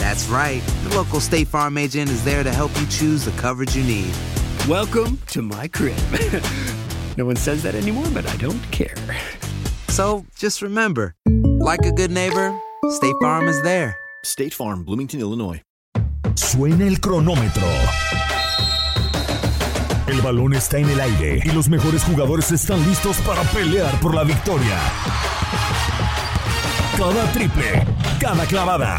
That's right. The local State Farm agent is there to help you choose the coverage you need. Welcome to my crib. no one says that anymore, but I don't care. So just remember, like a good neighbor, State Farm is there. State Farm, Bloomington, Illinois. Suena el cronómetro. El balón está en el aire y los mejores jugadores están listos para pelear por la victoria. Cada triple, cada clavada,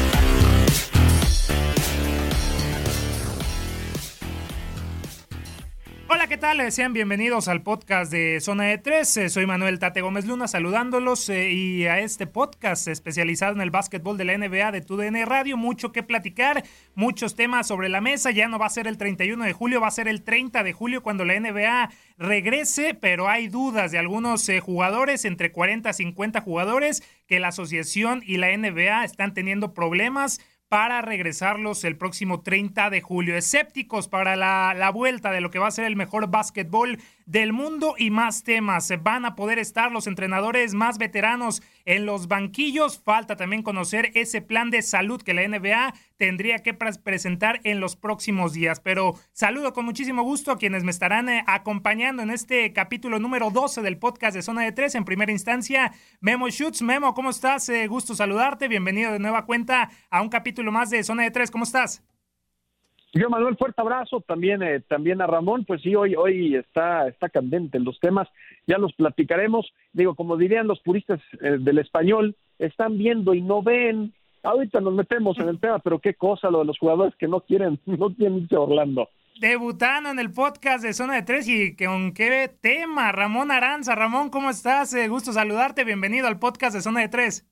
Tal? Eh, Sean bienvenidos al podcast de Zona de Tres. Eh, Soy Manuel Tate Gómez Luna saludándolos eh, y a este podcast especializado en el básquetbol de la NBA de TUDN Radio. Mucho que platicar, muchos temas sobre la mesa. Ya no va a ser el 31 de julio, va a ser el 30 de julio cuando la NBA regrese, pero hay dudas de algunos jugadores, entre 40 a 50 jugadores, que la asociación y la NBA están teniendo problemas para regresarlos el próximo 30 de julio. Escépticos para la, la, vuelta de lo que va a ser el mejor básquetbol del mundo y más temas. Van a poder estar los entrenadores más veteranos en los banquillos. Falta también conocer ese plan de salud que la NBA tendría que pre presentar en los próximos días. Pero saludo con muchísimo gusto a quienes me estarán eh, acompañando en este capítulo número 12 del podcast de Zona de Tres. En primera instancia, Memo Schutz. Memo, ¿cómo estás? Eh, gusto saludarte. Bienvenido de nueva cuenta a un capítulo más de Zona de Tres. ¿Cómo estás? Yo, Manuel, fuerte abrazo también, eh, también a Ramón. Pues sí, hoy, hoy está, está candente los temas. Ya los platicaremos. Digo, como dirían los puristas eh, del español, están viendo y no ven. Ahorita nos metemos en el tema, pero qué cosa lo de los jugadores que no quieren, no quieren irse a Orlando. Debutando en el podcast de Zona de Tres y con qué tema, Ramón Aranza. Ramón, ¿cómo estás? Eh, gusto saludarte. Bienvenido al podcast de Zona de Tres.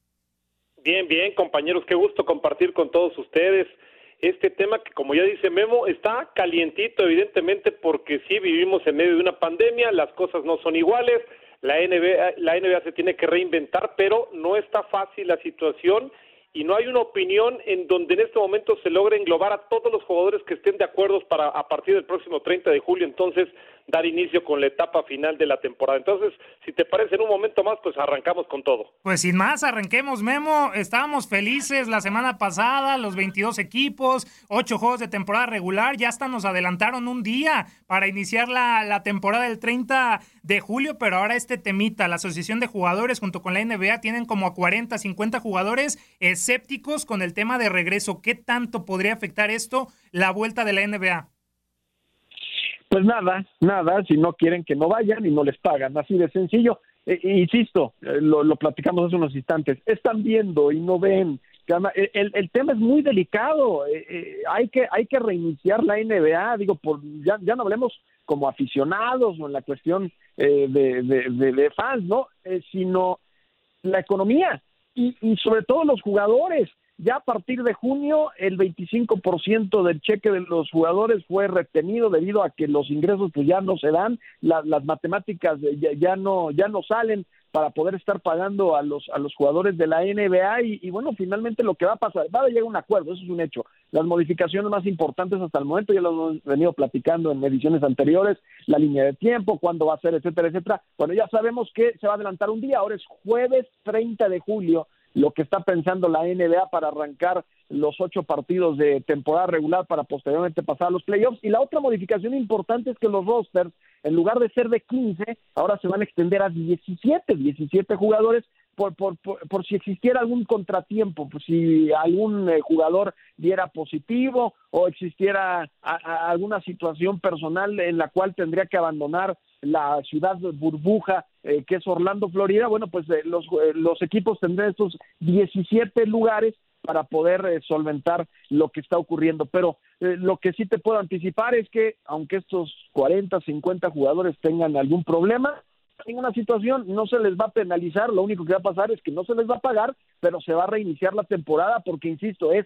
Bien, bien, compañeros, qué gusto compartir con todos ustedes este tema que, como ya dice Memo, está calientito, evidentemente, porque sí vivimos en medio de una pandemia, las cosas no son iguales, la NBA, la NBA se tiene que reinventar, pero no está fácil la situación y no hay una opinión en donde en este momento se logre englobar a todos los jugadores que estén de acuerdo para a partir del próximo 30 de julio entonces dar inicio con la etapa final de la temporada. Entonces, si te parece en un momento más, pues arrancamos con todo. Pues sin más, arranquemos, Memo. Estábamos felices la semana pasada, los 22 equipos, 8 juegos de temporada regular, ya hasta nos adelantaron un día para iniciar la, la temporada del 30 de julio, pero ahora este temita, la Asociación de Jugadores junto con la NBA tienen como a 40, 50 jugadores escépticos con el tema de regreso. ¿Qué tanto podría afectar esto la vuelta de la NBA? Pues nada, nada, si no quieren que no vayan y no les pagan, así de sencillo. Eh, insisto, eh, lo, lo, platicamos hace unos instantes, están viendo y no ven. El, el, el tema es muy delicado, eh, hay, que, hay que reiniciar la NBA, digo, por, ya, ya no hablemos como aficionados o en la cuestión de, de, de, fans, ¿no? sino la economía y, y sobre todo los jugadores. Ya a partir de junio, el 25% del cheque de los jugadores fue retenido debido a que los ingresos pues ya no se dan, las matemáticas ya, ya, no ya no salen para poder estar pagando a los a los jugadores de la NBA y, y, bueno finalmente lo que va a pasar va a llegar a un acuerdo eso es un hecho. Las modificaciones más importantes hasta el momento ya lo hemos venido platicando en ediciones anteriores la línea de tiempo cuándo va a ser etcétera etcétera. Bueno ya sabemos que se va a adelantar un día ahora es jueves 30 de julio lo que está pensando la NBA para arrancar los ocho partidos de temporada regular para posteriormente pasar a los playoffs. Y la otra modificación importante es que los rosters, en lugar de ser de 15, ahora se van a extender a 17, 17 jugadores por, por, por, por si existiera algún contratiempo, por si algún eh, jugador diera positivo o existiera alguna situación personal en la cual tendría que abandonar la ciudad burbuja eh, que es Orlando, Florida, bueno, pues eh, los, eh, los equipos tendrán estos 17 lugares para poder eh, solventar lo que está ocurriendo. Pero lo que sí te puedo anticipar es que aunque estos 40, 50 jugadores tengan algún problema, en una situación no se les va a penalizar, lo único que va a pasar es que no se les va a pagar, pero se va a reiniciar la temporada porque, insisto, es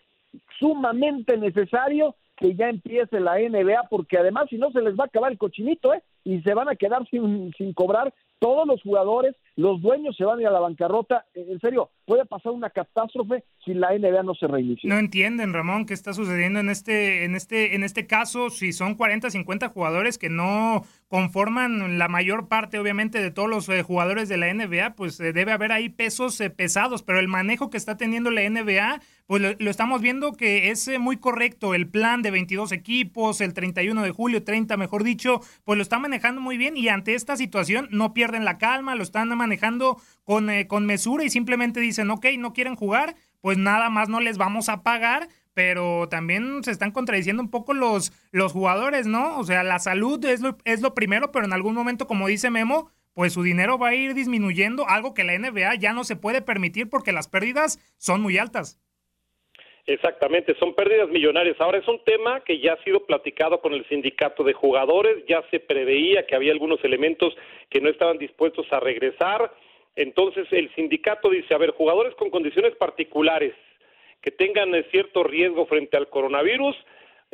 sumamente necesario que ya empiece la NBA porque además si no se les va a acabar el cochinito, ¿eh? Y se van a quedar sin, sin cobrar todos los jugadores, los dueños se van a a la bancarrota. En serio, puede pasar una catástrofe si la NBA no se reinicia. No entienden, Ramón, qué está sucediendo en este, en este, en este caso, si son 40, 50 jugadores que no conforman la mayor parte, obviamente, de todos los eh, jugadores de la NBA, pues eh, debe haber ahí pesos eh, pesados, pero el manejo que está teniendo la NBA, pues lo, lo estamos viendo que es eh, muy correcto. El plan de 22 equipos, el 31 de julio, 30 mejor dicho, pues lo está manejando muy bien y ante esta situación no pierden la calma, lo están manejando con, eh, con mesura y simplemente dicen, ok, no quieren jugar, pues nada más no les vamos a pagar, pero también se están contradiciendo un poco los, los jugadores, ¿no? O sea, la salud es lo, es lo primero, pero en algún momento, como dice Memo, pues su dinero va a ir disminuyendo, algo que la NBA ya no se puede permitir porque las pérdidas son muy altas. Exactamente, son pérdidas millonarias. Ahora es un tema que ya ha sido platicado con el sindicato de jugadores, ya se preveía que había algunos elementos que no estaban dispuestos a regresar. Entonces el sindicato dice, a ver, jugadores con condiciones particulares que tengan eh, cierto riesgo frente al coronavirus,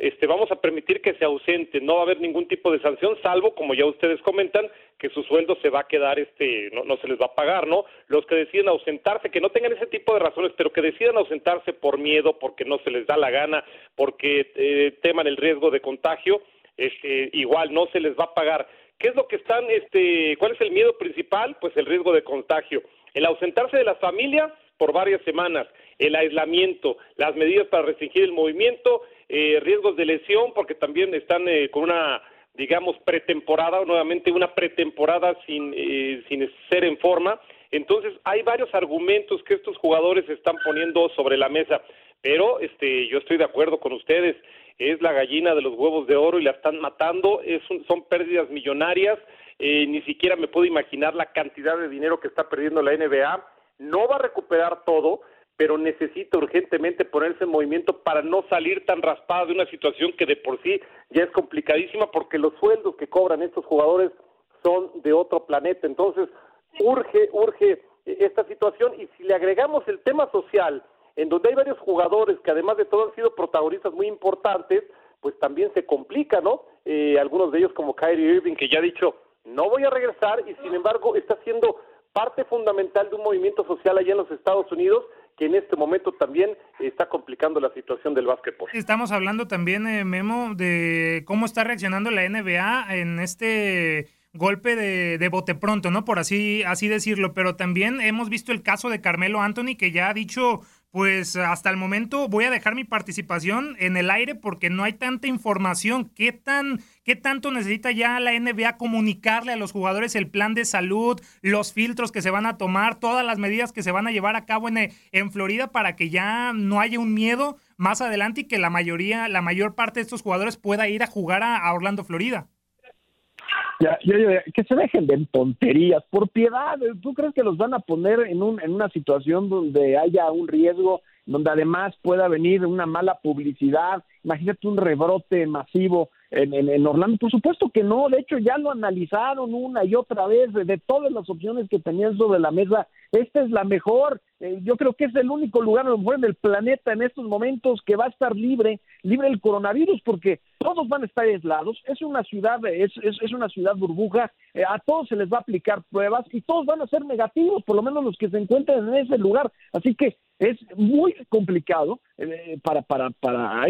este, vamos a permitir que se ausenten, no va a haber ningún tipo de sanción, salvo, como ya ustedes comentan, que su sueldo se va a quedar, este, no, no se les va a pagar, ¿no? Los que deciden ausentarse, que no tengan ese tipo de razones, pero que decidan ausentarse por miedo, porque no se les da la gana, porque eh, teman el riesgo de contagio, este, igual no se les va a pagar. ¿Qué es lo que están, este, cuál es el miedo principal? Pues el riesgo de contagio. El ausentarse de la familia por varias semanas, el aislamiento, las medidas para restringir el movimiento, eh, riesgos de lesión, porque también están eh, con una, digamos, pretemporada, nuevamente una pretemporada sin, eh, sin ser en forma. Entonces, hay varios argumentos que estos jugadores están poniendo sobre la mesa, pero este, yo estoy de acuerdo con ustedes, es la gallina de los huevos de oro y la están matando, es un, son pérdidas millonarias, eh, ni siquiera me puedo imaginar la cantidad de dinero que está perdiendo la NBA, no va a recuperar todo, pero necesita urgentemente ponerse en movimiento para no salir tan raspada de una situación que de por sí ya es complicadísima porque los sueldos que cobran estos jugadores son de otro planeta. Entonces, urge, urge esta situación y si le agregamos el tema social, en donde hay varios jugadores que además de todo han sido protagonistas muy importantes, pues también se complica, ¿no? Eh, algunos de ellos como Kyrie Irving que ya ha dicho no voy a regresar y sin embargo está siendo parte fundamental de un movimiento social allá en los Estados Unidos que en este momento también está complicando la situación del básquetbol. Estamos hablando también, eh, Memo, de cómo está reaccionando la NBA en este golpe de, de, bote pronto, ¿no? Por así, así decirlo, pero también hemos visto el caso de Carmelo Anthony que ya ha dicho pues hasta el momento voy a dejar mi participación en el aire porque no hay tanta información. ¿Qué, tan, ¿Qué tanto necesita ya la NBA comunicarle a los jugadores el plan de salud, los filtros que se van a tomar, todas las medidas que se van a llevar a cabo en, en Florida para que ya no haya un miedo más adelante y que la mayoría, la mayor parte de estos jugadores pueda ir a jugar a, a Orlando, Florida? Ya, ya, ya, que se dejen de tonterías, por piedad, ¿tú crees que los van a poner en, un, en una situación donde haya un riesgo, donde además pueda venir una mala publicidad imagínate un rebrote masivo en, en, Orlando. Por supuesto que no, de hecho ya lo analizaron una y otra vez, de, todas las opciones que tenían sobre la mesa, esta es la mejor. Eh, yo creo que es el único lugar a lo mejor en el planeta en estos momentos que va a estar libre, libre del coronavirus, porque todos van a estar aislados. Es una ciudad, es, es, una ciudad burbuja. Eh, a todos se les va a aplicar pruebas y todos van a ser negativos, por lo menos los que se encuentran en ese lugar. Así que es muy complicado eh, para, para, para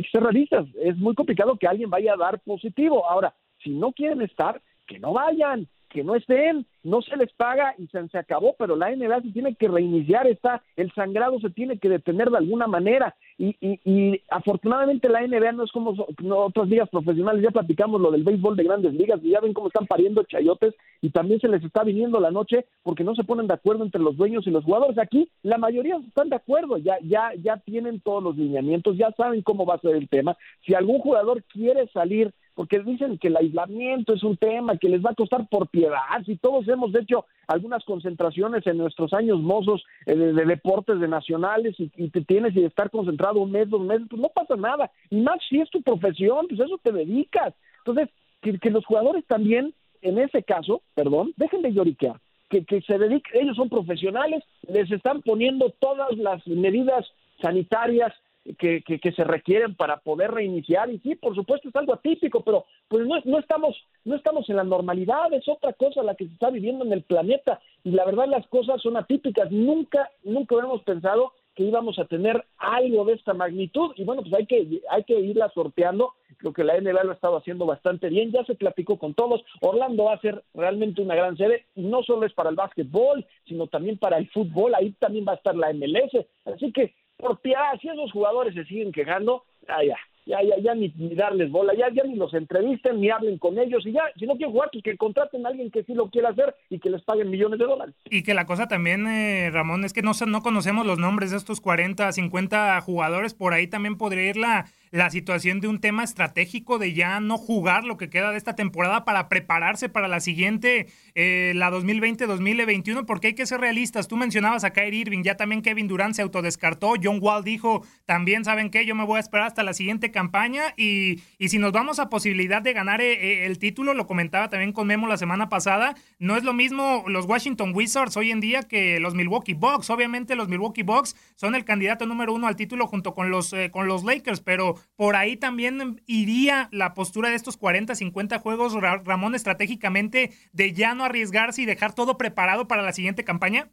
es muy complicado que alguien vaya a dar positivo. Ahora, si no quieren estar, que no vayan, que no estén, no se les paga y se, acabó, pero la NBA se tiene que reiniciar, está, el sangrado se tiene que detener de alguna manera y, y, afortunadamente la NBA no es como otras ligas profesionales, ya platicamos lo del béisbol de grandes ligas y ya ven cómo están pariendo chayotes y también se les está viniendo la noche porque no se ponen de acuerdo entre los dueños y los jugadores. Aquí la mayoría están de acuerdo, ya, ya, ya tienen todos los lineamientos, ya saben cómo va a ser el tema. Si algún jugador quiere salir porque dicen que el aislamiento es un tema que les va a costar por piedad. Si todos hemos hecho algunas concentraciones en nuestros años mozos eh, de, deportes de nacionales y, te tienes y estar concentrado un mes, dos meses, pues no pasa nada. Y más si es tu profesión, pues eso te dedicas. Entonces, que, los jugadores también, en ese caso, perdón, dejen de lloriquear. Que, que se dediquen, ellos son profesionales, les están poniendo todas las medidas sanitarias, que, que, se requieren para poder reiniciar. Y sí, por supuesto es algo atípico, pero pues no, no estamos no estamos en la normalidad, es otra cosa la que se está viviendo en el planeta. Y la verdad las cosas son atípicas, nunca nunca hubiéramos pensado que íbamos a tener algo de esta magnitud. Y bueno, pues hay que hay que irla sorteando, creo que la NBA lo ha estado haciendo bastante bien, ya se platicó con todos, Orlando va a ser realmente una gran sede. Y no solo es para el básquetbol, sino también para el fútbol, ahí también va a estar la MLS, así que por piedad, si esos jugadores se siguen quejando, ah, ya, ya, ya, ya ni, darles bola, ya, ya ni los entrevisten, ni hablen con ellos, y ya, si no quieren jugar, pues que contraten a alguien que sí lo quiera hacer y que les paguen millones de dólares. Y que la cosa también, eh, Ramón, es que no, no conocemos los nombres de estos 40, 50 jugadores, por ahí también podría ir la la situación de un tema estratégico de ya no jugar lo que queda de esta temporada para prepararse para la siguiente, eh, la 2020-2021, porque hay que ser realistas. Tú mencionabas a Kyrie Irving, ya también Kevin Durant se autodescartó, John Wall dijo, también saben que yo me voy a esperar hasta la siguiente campaña y, y si nos vamos a posibilidad de ganar eh, eh, el título, lo comentaba también con Memo la semana pasada, no es lo mismo los Washington Wizards hoy en día que los Milwaukee Bucks. Obviamente los Milwaukee Bucks son el candidato número uno al título junto con los, con los Lakers, pero por ahí también iría la postura de estos 40, 50 juegos, Ramón, estratégicamente, de ya no arriesgarse y dejar todo preparado para la siguiente campaña?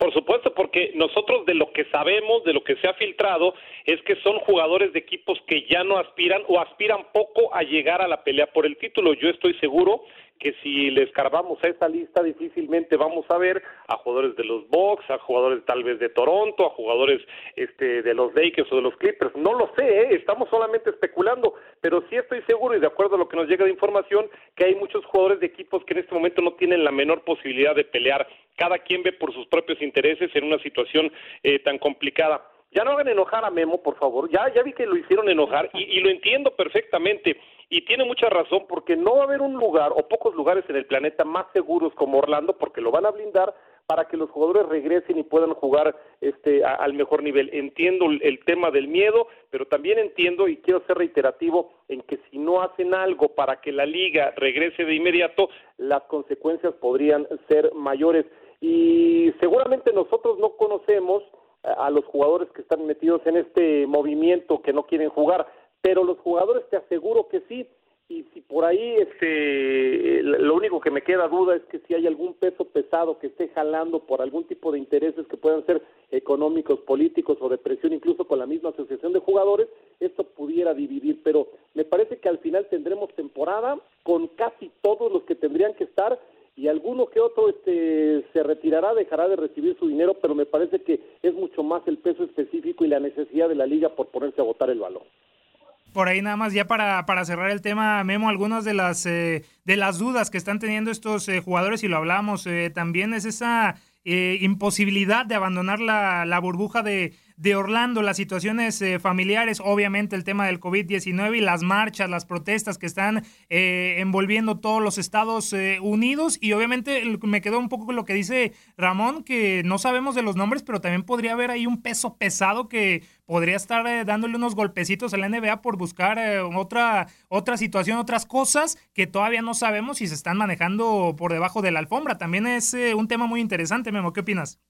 Por supuesto, porque nosotros de lo que sabemos, de lo que se ha filtrado, es que son jugadores de equipos que ya no aspiran o aspiran poco a llegar a la pelea por el título. Yo estoy seguro que si le escarbamos a esta lista difícilmente vamos a ver a jugadores de los Bucks, a jugadores tal vez de Toronto, a jugadores este de los Lakers o de los Clippers, no lo sé, ¿eh? estamos solamente especulando, pero sí estoy seguro y de acuerdo a lo que nos llega de información que hay muchos jugadores de equipos que en este momento no tienen la menor posibilidad de pelear, cada quien ve por sus propios intereses en una situación eh, tan complicada. Ya no hagan enojar a Memo, por favor. Ya, ya vi que lo hicieron enojar y lo entiendo perfectamente. Y tiene mucha razón porque no va a haber un lugar o pocos lugares en el planeta más seguros como Orlando porque lo van a blindar para que los jugadores regresen y puedan jugar este al mejor nivel. Entiendo el, tema del miedo, pero también entiendo y quiero ser reiterativo en que si no hacen algo para que la liga regrese de inmediato, las consecuencias podrían ser mayores. Y seguramente nosotros no conocemos a los jugadores que están metidos en este movimiento que no quieren jugar, pero los jugadores te aseguro que sí. Y si por ahí este, lo único que me queda duda es que si hay algún peso pesado que esté jalando por algún tipo de intereses que puedan ser económicos, políticos o de presión, incluso con la misma asociación de jugadores, esto pudiera dividir. Pero me parece que al final tendremos temporada con casi todos los que tendrían que estar y alguno que otro este, se retirará, dejará de recibir su dinero, pero me parece que es mucho más el peso específico y la necesidad de la liga por ponerse a votar el balón. Por ahí nada más ya para, para cerrar el tema, Memo, algunas de las, eh, de las dudas que están teniendo estos eh, jugadores, y lo hablamos, eh, también es esa imposibilidad de abandonar la, la burbuja de, de Orlando, las situaciones eh, familiares, obviamente el tema del COVID-19 y las marchas, las protestas que están eh, envolviendo todos los Estados Unidos. Y obviamente me quedó un poco con lo que dice Ramón, que no sabemos de los nombres, pero también podría haber ahí un peso pesado que podría estar dándole unos golpecitos a la NBA por buscar otra, otra situación, otras cosas que todavía no sabemos si se están manejando por debajo de la alfombra. También es un tema muy interesante, Memo. ¿Qué opinas?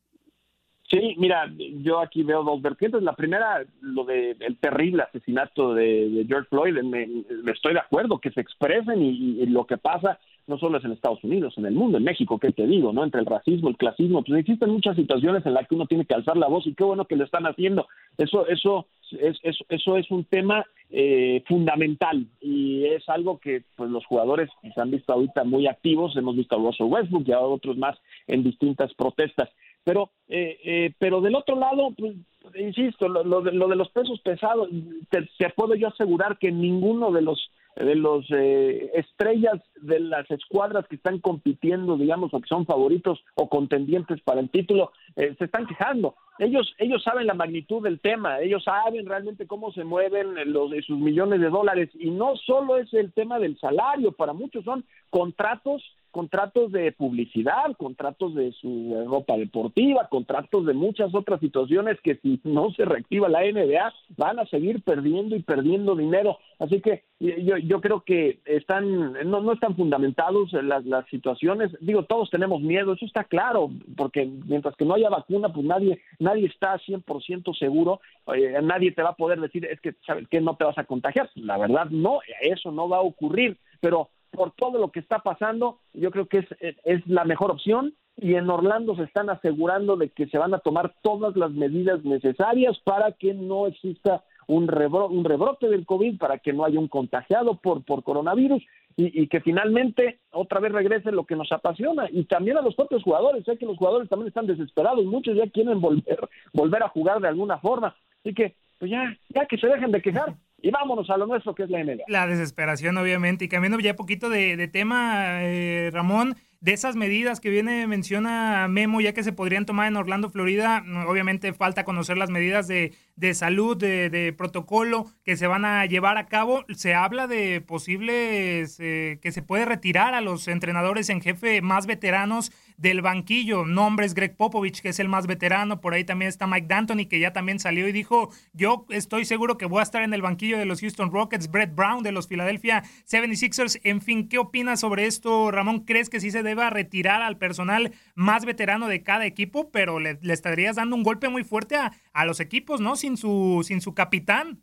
Sí, mira, yo aquí veo dos vertientes. La primera, lo del terrible asesinato de, George Floyd, me, estoy de acuerdo que se expresen y, lo que pasa no solo es en Estados Unidos, en el mundo, en México, ¿qué te digo? no Entre el racismo, el clasismo, pues existen muchas situaciones en las que uno tiene que alzar la voz y qué bueno que lo están haciendo. Eso, eso, es, eso, es un tema eh, fundamental y es algo que pues los jugadores se han visto ahorita muy activos. Hemos visto a Russell Westbrook y a otros más en distintas protestas. Pero, eh, eh, pero del otro lado, pues, insisto, lo, de, los pesos pesados, te, puedo yo asegurar que ninguno de los de los eh, estrellas de las escuadras que están compitiendo, digamos, o que son favoritos o contendientes para el título, se están quejando. Ellos, ellos saben la magnitud del tema, ellos saben realmente cómo se mueven los, sus millones de dólares y no solo es el tema del salario, para muchos son contratos contratos de publicidad, contratos de su ropa deportiva, contratos de muchas otras situaciones que si no se reactiva la NBA van a seguir perdiendo y perdiendo dinero. Así que yo, creo que están no, no están fundamentados las, las situaciones. Digo, todos tenemos miedo, eso está claro, porque mientras que no haya vacuna, pues nadie nadie está 100% seguro, eh, nadie te va a poder decir, es que, ¿sabes qué? No te vas a contagiar. La verdad, no, eso no va a ocurrir, pero por todo lo que está pasando, yo creo que es, es la mejor opción. Y en Orlando se están asegurando de que se van a tomar todas las medidas necesarias para que no exista un, un rebrote del COVID, para que no haya un contagiado por, por coronavirus y, que finalmente otra vez regrese lo que nos apasiona. Y también a los propios jugadores, sé que los jugadores también están desesperados, muchos ya quieren volver, volver a jugar de alguna forma, así que pues ya, ya que se dejen de quejar y vámonos a lo nuestro que es la NBA. La desesperación, obviamente. Y cambiando ya poquito de, tema, eh, Ramón, de esas medidas que viene, menciona Memo, ya que se podrían tomar en Orlando, Florida, obviamente falta conocer las medidas de, de salud, de, de, protocolo que se van a llevar a cabo. Se habla de posibles eh, que se puede retirar a los entrenadores en jefe más veteranos del banquillo. Nombres Greg Popovich, que es el más veterano. Por ahí también está Mike D'Antoni, que ya también salió y dijo, yo estoy seguro que voy a estar en el banquillo de los Houston Rockets. Brett Brown de los Philadelphia 76ers. En fin, ¿qué opinas sobre esto, Ramón? ¿Crees que sí se deba retirar al personal más veterano de cada equipo? Pero le, estarías dando un golpe muy fuerte a, a los equipos, ¿no? Sin su, sin su capitán.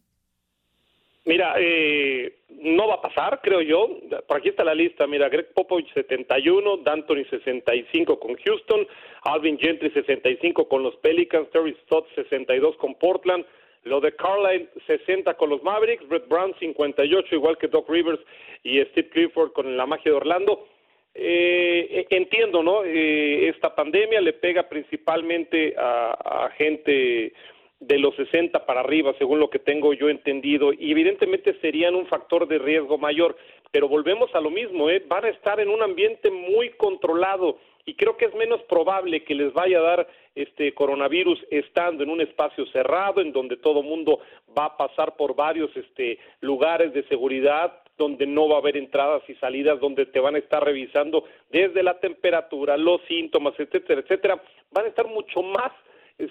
Mira, eh, no va a pasar, creo yo. Por aquí está la lista. Mira, Greg Popovich 71, D'Antoni 65 con Houston, Alvin Gentry 65 con los Pelicans, Terry Stott 62 con Portland, lo de Carlisle 60 con los Mavericks, Brett Brown 58 igual que Doc Rivers y Steve Clifford con la magia de Orlando. Eh, entiendo, ¿no? Eh, esta pandemia le pega principalmente a gente de los 60 para arriba, según lo que tengo yo entendido, y evidentemente serían un factor de riesgo mayor, pero volvemos a lo mismo, ¿eh? van a estar en un ambiente muy controlado y creo que es menos probable que les vaya a dar este coronavirus estando en un espacio cerrado en donde todo mundo va a pasar por varios este lugares de seguridad donde no va a haber entradas y salidas donde te van a estar revisando desde la temperatura, los síntomas, etcétera, etcétera, van a estar mucho más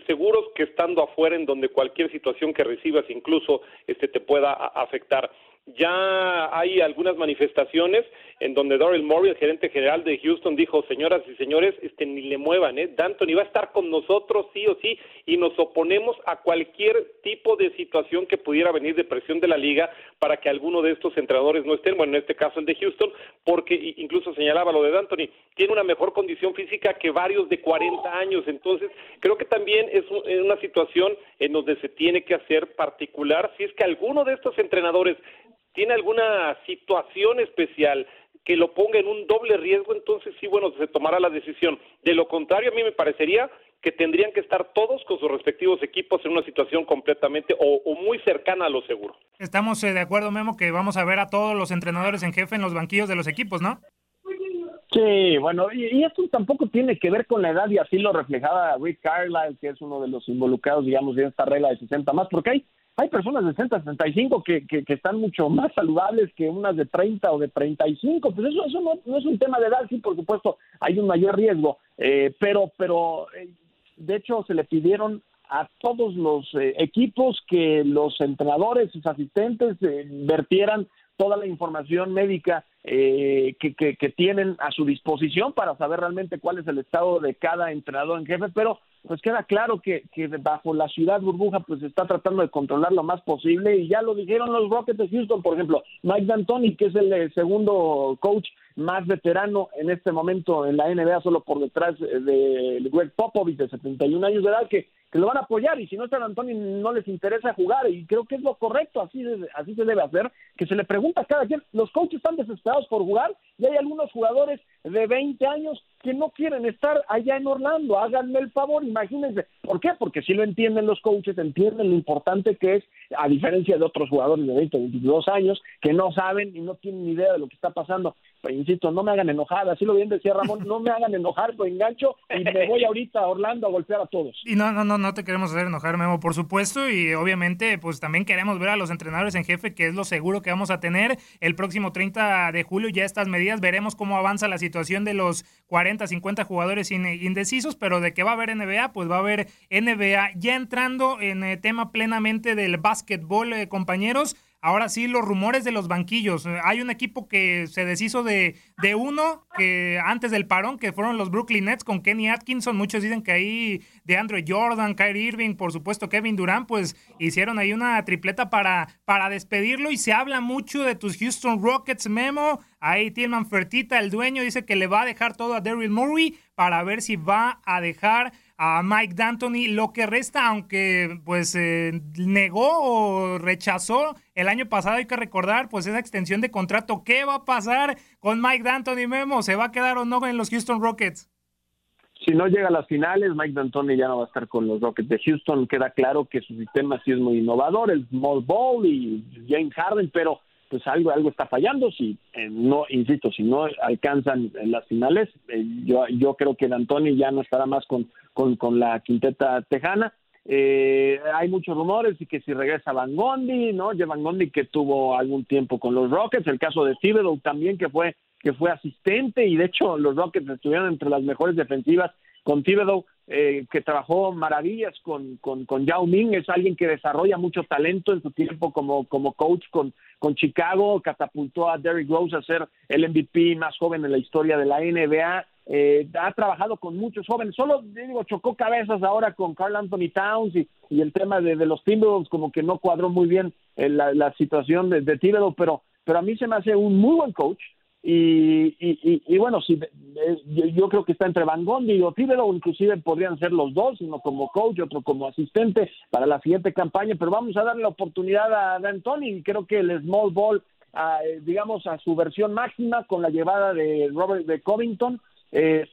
seguros que estando afuera en donde cualquier situación que recibas incluso este te pueda afectar. Ya hay algunas manifestaciones en donde Daryl Morey, el gerente general de Houston, dijo, señoras y señores, este, ni le muevan, ¿eh? D'Antoni va a estar con nosotros sí o sí y nos oponemos a cualquier tipo de situación que pudiera venir de presión de la liga para que alguno de estos entrenadores no estén, bueno, en este caso el de Houston, porque incluso señalaba lo de D'Antoni, tiene una mejor condición física que varios de 40 años, entonces creo que también es una situación en donde se tiene que hacer particular si es que alguno de estos entrenadores tiene alguna situación especial que lo ponga en un doble riesgo, entonces sí, bueno, se tomará la decisión. De lo contrario, a mí me parecería que tendrían que estar todos con sus respectivos equipos en una situación completamente o, muy cercana a lo seguro. Estamos eh, de acuerdo, Memo, que vamos a ver a todos los entrenadores en jefe en los banquillos de los equipos, ¿no? Sí, bueno, y, esto tampoco tiene que ver con la edad y así lo reflejaba Rick Carlisle, que es uno de los involucrados, digamos, en esta regla de 60 más, porque hay, hay personas de 60, 65 que, que, que están mucho más saludables que unas de 30 o de 35, pues eso, eso no, es un tema de edad, sí, por supuesto, hay un mayor riesgo, eh, pero, pero eh, de hecho se le pidieron a todos los eh, equipos que los entrenadores, sus asistentes vertieran toda la información médica eh, que, que, tienen a su disposición para saber realmente cuál es el estado de cada entrenador en jefe, pero pues queda claro que, que bajo la ciudad burbuja pues está tratando de controlar lo más posible y ya lo dijeron los Rockets de Houston, por ejemplo, Mike D'Antoni, que es el eh, segundo coach más veterano en este momento en la NBA, solo por detrás de Greg Popovich, de 71 años de edad, que, lo van a apoyar y si no está D'Antoni no les interesa jugar y creo que es lo correcto, así, así se debe hacer, que se le pregunta a cada quien, los coaches están desesperados por jugar y hay algunos jugadores de 20 años que no quieren estar allá en Orlando, háganme el favor, imagínense, ¿por qué? Porque si lo entienden los coaches, entienden lo importante que es, a diferencia de otros jugadores de 20, 22 años, que no saben y no tienen ni idea de lo que está pasando, pero insisto, no me hagan enojar, así lo bien decía Ramón, no me hagan enojar, pues engancho y me voy ahorita a Orlando a golpear a todos. Y no, no, no, no te queremos hacer enojar, Memo, por supuesto, y obviamente pues también queremos ver a los entrenadores en jefe, que es lo seguro que vamos a tener el próximo 30 de julio, ya estas medidas, veremos cómo avanza la situación de los 40, 50 jugadores indecisos, pero de que va a haber NBA, pues va a haber NBA. Ya entrando en el eh, tema plenamente del básquetbol, eh, compañeros, Ahora sí, los rumores de los banquillos. Hay un equipo que se deshizo de, de uno que antes del parón, que fueron los Brooklyn Nets con Kenny Atkinson. Muchos dicen que ahí de Andrew Jordan, Kyrie Irving, por supuesto Kevin Durant, pues hicieron ahí una tripleta para, para despedirlo. Y se habla mucho de tus Houston Rockets, Memo. Ahí Tillman Fertita, el dueño, dice que le va a dejar todo a Daryl Murray para ver si va a dejar a Mike D'Antoni lo que resta, aunque pues eh, negó o rechazó el año pasado, hay que recordar pues esa extensión de contrato. ¿Qué va a pasar con Mike D'Antoni Memo? ¿Se va a quedar o no en los Houston Rockets? Si no llega a las finales, Mike D'Antoni ya no va a estar con los Rockets de Houston. Queda claro que su sistema sí es muy innovador, el small ball y James Harden, pero pues algo algo está fallando si eh, no insisto si no alcanzan las finales eh, yo yo creo que D'Antoni ya no estará más con con, la quinteta tejana. Eh, hay muchos rumores y que si regresa Van Gondi, ¿no? Van Gondi que tuvo algún tiempo con los Rockets, el caso de Thibodeau también que fue que fue asistente y de hecho los Rockets estuvieron entre las mejores defensivas con Thibodeau, eh, que trabajó maravillas con, con, con Yao Ming, es alguien que desarrolla mucho talento en su tiempo como, como coach con, con Chicago, catapultó a Derrick Rose a ser el MVP más joven en la historia de la NBA, eh, ha trabajado con muchos jóvenes, solo digo, chocó cabezas ahora con Carl Anthony Towns y, el tema de, los Timberwolves como que no cuadró muy bien eh, la, la, situación de, de pero, pero a mí se me hace un muy buen coach y, y, bueno, si, eh, yo, creo que está entre Van Gondi y Thibodeau, inclusive podrían ser los dos, uno como coach, otro como asistente para la siguiente campaña, pero vamos a darle la oportunidad a, a Anthony y creo que el small ball, digamos, a su versión máxima con la llevada de Robert de Covington, eh,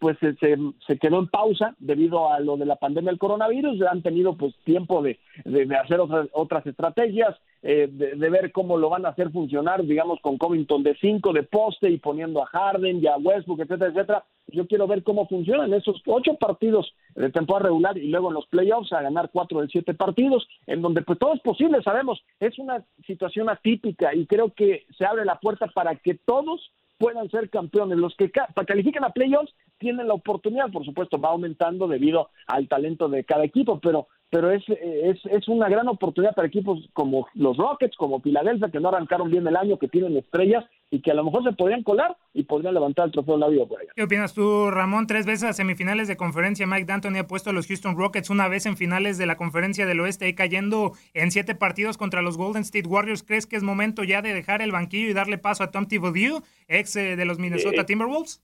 pues se, se, quedó en pausa debido a lo de la pandemia del coronavirus, han tenido pues tiempo de, de, hacer otras, otras estrategias, eh, de, ver cómo lo van a hacer funcionar, digamos, con Covington de 5 de poste y poniendo a Harden y a Westbrook, etcétera, etcétera. Yo quiero ver cómo funcionan esos ocho partidos de temporada regular y luego en los playoffs a ganar cuatro de siete partidos, en donde pues todo es posible, sabemos, es una situación atípica y creo que se abre la puerta para que todos puedan ser campeones. Los que califican a playoffs tienen la oportunidad, por supuesto, va aumentando debido al talento de cada equipo, pero pero es, es, es una gran oportunidad para equipos como los Rockets, como Filadelfia, que no arrancaron bien el año, que tienen estrellas y que a lo mejor se podrían colar y podrían levantar el trofeo de la vida por allá. ¿Qué opinas tú, Ramón? Tres veces a semifinales de conferencia, Mike D'Antoni ha puesto a los Houston Rockets una vez en finales de la conferencia del oeste, y cayendo en siete partidos contra los Golden State Warriors. ¿Crees que es momento ya de dejar el banquillo y darle paso a Tom Thibodeau, ex eh, de los Minnesota eh, Timberwolves?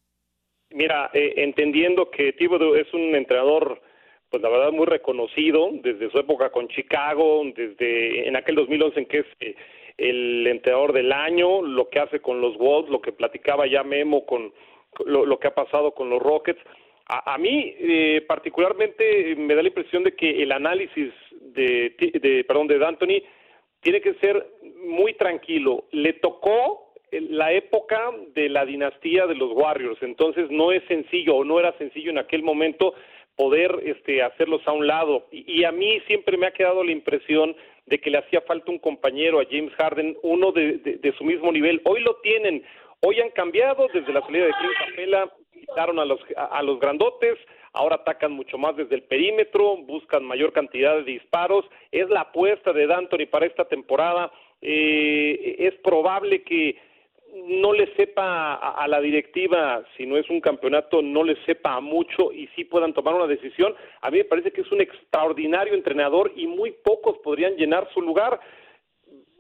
Mira, eh, entendiendo que Thibodeau es un entrenador pues la verdad muy reconocido desde su época con Chicago, desde en aquel 2011 en que es eh, el entrenador del año, lo que hace con los Wolves, lo que platicaba ya Memo con lo, que ha pasado con los Rockets. A, mí eh, particularmente me da la impresión de que el análisis de, de perdón de D'Antoni tiene que ser muy tranquilo. Le tocó la época de la dinastía de los Warriors, entonces no es sencillo o no era sencillo en aquel momento poder este, hacerlos a un lado. Y, a mí siempre me ha quedado la impresión de que le hacía falta un compañero a James Harden, uno de, su mismo nivel. Hoy lo tienen, hoy han cambiado desde la salida de Clint Capela, quitaron a los, a los grandotes, ahora atacan mucho más desde el perímetro, buscan mayor cantidad de disparos, es la apuesta de D'Antoni para esta temporada, eh, es probable que no le sepa a, la directiva, si no es un campeonato, no le sepa mucho y sí puedan tomar una decisión. A mí me parece que es un extraordinario entrenador y muy pocos podrían llenar su lugar.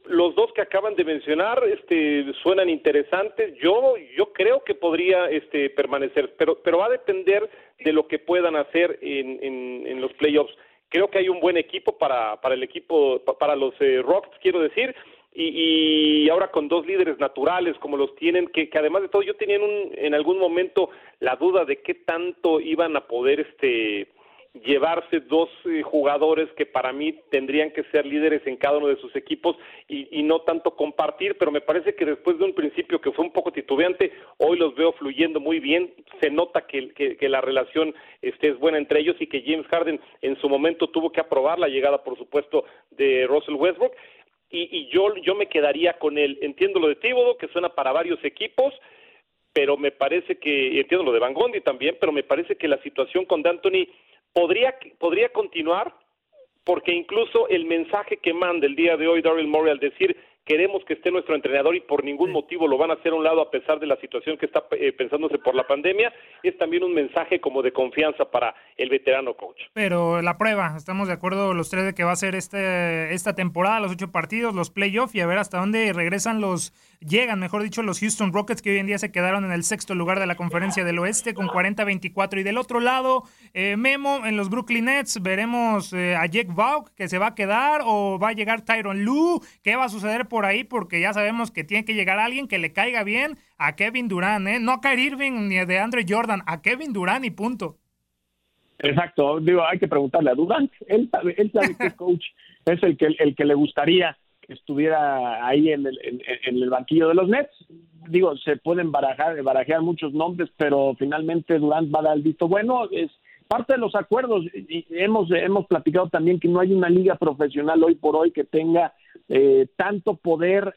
Los dos que acaban de mencionar este, suenan interesantes. Yo, yo creo que podría este, permanecer, pero, pero va a depender de lo que puedan hacer en, en, los playoffs. Creo que hay un buen equipo para, para el equipo, para los eh, Rockets, quiero decir y, ahora con dos líderes naturales como los tienen, que, además de todo yo tenía en, en algún momento la duda de qué tanto iban a poder este llevarse dos eh, jugadores que para mí tendrían que ser líderes en cada uno de sus equipos y, y, no tanto compartir, pero me parece que después de un principio que fue un poco titubeante, hoy los veo fluyendo muy bien, se nota que, que, la relación este, es buena entre ellos y que James Harden en su momento tuvo que aprobar la llegada, por supuesto, de Russell Westbrook y, yo, yo me quedaría con él. Entiendo lo de Tíbodo, que suena para varios equipos, pero me parece que, entiendo lo de Van Gondi también, pero me parece que la situación con D'Antoni podría, podría continuar, porque incluso el mensaje que manda el día de hoy Daryl Morey al decir queremos que esté nuestro entrenador y por ningún motivo lo van a hacer a un lado a pesar de la situación que está eh, pensándose por la pandemia, es también un mensaje como de confianza para el veterano coach. Pero la prueba, estamos de acuerdo los tres de que va a ser este, esta temporada, los ocho partidos, los playoffs y a ver hasta dónde regresan los, llegan, mejor dicho, los Houston Rockets que hoy en día se quedaron en el sexto lugar de la conferencia del oeste con 40-24 y del otro lado, eh, Memo en los Brooklyn Nets, veremos eh, a Jake Vaugh que se va a quedar o va a llegar Tyron Lue, ¿qué va a suceder por ahí porque ya sabemos que tiene que llegar alguien que le caiga bien a Kevin Durant, ¿eh? No a Kyrie Irving ni a de Andre Jordan, a Kevin Durant y punto. Exacto, digo, hay que preguntarle a Durant, él sabe, él sabe coach es el que, el que le gustaría estuviera ahí en el, en, el banquillo de los Nets. Digo, se pueden barajar, barajear muchos nombres, pero finalmente Durant va a dar el visto bueno. Es parte de los acuerdos. Y hemos, hemos platicado también que no hay una liga profesional hoy por hoy que tenga eh, tanto poder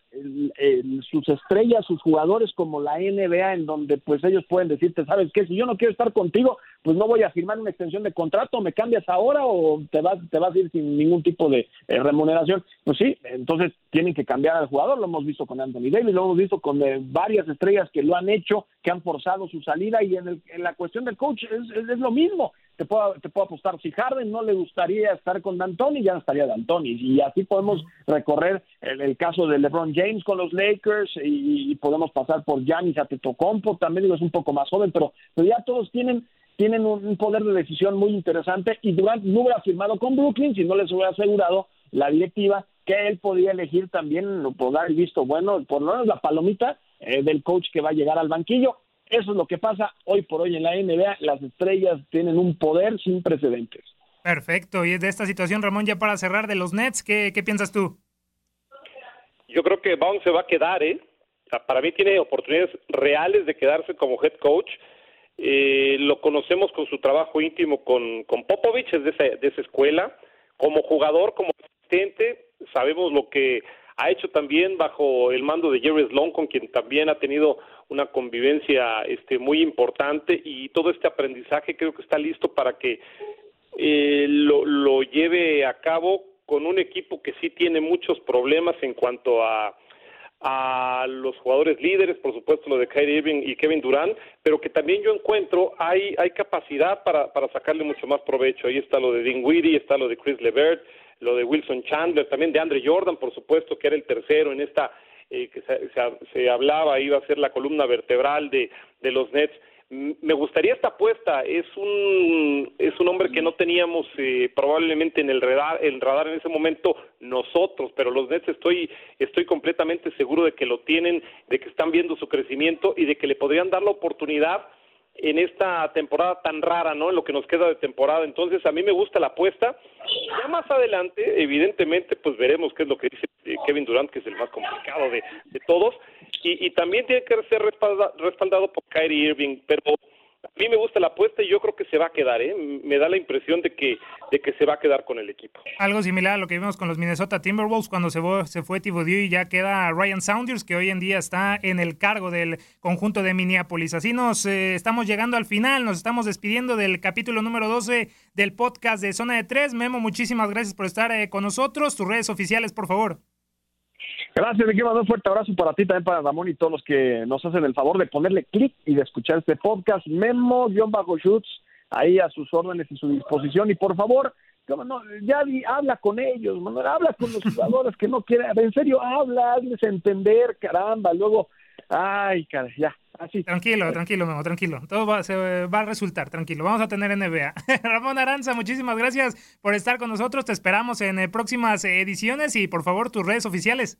sus estrellas, sus jugadores como la NBA, en donde pues ellos pueden decirte, ¿sabes qué? Si yo no quiero estar contigo, pues no voy a firmar una extensión de contrato, me cambias ahora o te vas, te vas a ir sin ningún tipo de eh, remuneración. Pues sí, entonces tienen que cambiar al jugador, lo hemos visto con Anthony Davis, lo hemos visto con eh, varias estrellas que lo han hecho, que han forzado su salida y en, la cuestión del coach es lo mismo te puedo, te puedo apostar, si Harden no le gustaría estar con D'Antoni, ya no estaría D'Antoni, y así podemos recorrer el, caso de LeBron James con los Lakers, y, podemos pasar por Giannis Antetokounmpo, también digo, es un poco más joven, pero, pero ya todos tienen tienen un, poder de decisión muy interesante, y Durant no hubiera firmado con Brooklyn si no les hubiera asegurado la directiva que él podía elegir también, por dar el visto bueno, por lo menos la palomita eh, del coach que va a llegar al banquillo. Eso es lo que pasa hoy por hoy en la NBA. Las estrellas tienen un poder sin precedentes. Perfecto. Y de esta situación, Ramón, ya para cerrar de los Nets, ¿qué, piensas tú? Yo creo que Vaughn se va a quedar, ¿eh? Para mí tiene oportunidades reales de quedarse como head coach. Eh, lo conocemos con su trabajo íntimo con, con Popovich, es de esa, de esa escuela. Como jugador, como asistente, sabemos lo que ha hecho también bajo el mando de Jerry Sloan, con quien también ha tenido una convivencia este, muy importante y todo este aprendizaje creo que está listo para que eh, lo, lo lleve a cabo con un equipo que sí tiene muchos problemas en cuanto a a los jugadores líderes, por supuesto lo de Kyrie Irving y Kevin Durant, pero que también yo encuentro hay hay capacidad para, para sacarle mucho más provecho. Ahí está lo de Dinwiddie, está lo de Chris Levert, lo de Wilson Chandler, también de Andre Jordan, por supuesto, que era el tercero en esta eh, que se, se, hablaba, iba a ser la columna vertebral de, de los Nets. Me gustaría esta apuesta. Es un es un hombre que no teníamos eh, probablemente en el radar, el radar en ese momento nosotros, pero los Nets estoy estoy completamente seguro de que lo tienen, de que están viendo su crecimiento y de que le podrían dar la oportunidad en esta temporada tan rara, ¿no? En lo que nos queda de temporada. Entonces, a mí me gusta la apuesta. Ya más adelante, evidentemente, pues veremos qué es lo que dice eh, Kevin Durant, que es el más complicado de, todos, y, también tiene que ser respaldado por Kyrie Irving, pero a mí me gusta la apuesta y yo creo que se va a quedar, ¿eh? Me da la impresión de que, de que se va a quedar con el equipo. Algo similar a lo que vimos con los Minnesota Timberwolves cuando se fue, se fue y ya queda Ryan Saunders, que hoy en día está en el cargo del conjunto de Minneapolis. Así nos eh, estamos llegando al final, nos estamos despidiendo del capítulo número 12 del podcast de Zona de Tres. Memo, muchísimas gracias por estar eh, con nosotros. Tus redes oficiales, por favor. Gracias, me quiero un fuerte abrazo para ti, también para Ramón y todos los que nos hacen el favor de ponerle clic y de escuchar este podcast. Memo-Shoots, ahí a sus órdenes y su disposición. Y por favor, ya habla con ellos, habla con los jugadores que no quieren, en serio, habla, hazles entender, caramba, luego, ay, cara, ya, así. Tranquilo, tranquilo, Memo, tranquilo, todo va, se va a resultar, tranquilo, vamos a tener NBA. Ramón Aranza, muchísimas gracias por estar con nosotros, te esperamos en eh, próximas ediciones y por favor tus redes oficiales.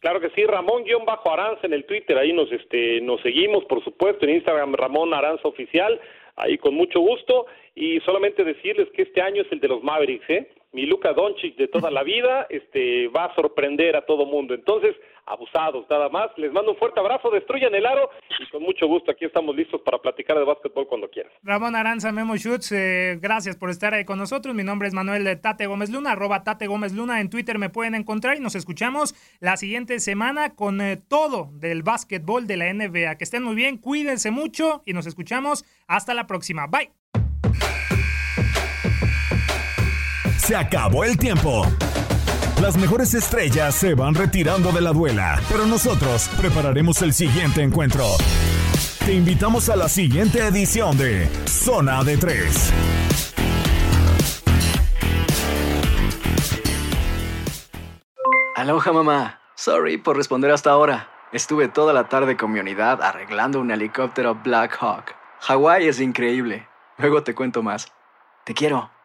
Claro que sí, Ramón-Aranza en el Twitter, ahí nos, este, nos seguimos, por supuesto, en Instagram Ramón Aranza Oficial, ahí con mucho gusto, y solamente decirles que este año es el de los Mavericks, ¿eh? Mi Luca Doncic de toda la vida este, va a sorprender a todo mundo. Entonces, abusados, nada más. Les mando un fuerte abrazo, destruyan el aro y con mucho gusto aquí estamos listos para platicar de básquetbol cuando quieran. Ramón Aranza, Memo Schutz, eh, gracias por estar ahí con nosotros. Mi nombre es Manuel Tate Gómez Luna, arroba Tate Gómez Luna. En Twitter me pueden encontrar y nos escuchamos la siguiente semana con eh, todo del básquetbol de la NBA. Que estén muy bien, cuídense mucho y nos escuchamos hasta la próxima. Bye. Se acabó el tiempo. Las mejores estrellas se van retirando de la duela, pero nosotros prepararemos el siguiente encuentro. Te invitamos a la siguiente edición de Zona de Tres. Aloha mamá. Sorry por responder hasta ahora. Estuve toda la tarde con mi unidad arreglando un helicóptero Black Hawk. Hawái es increíble. Luego te cuento más. Te quiero.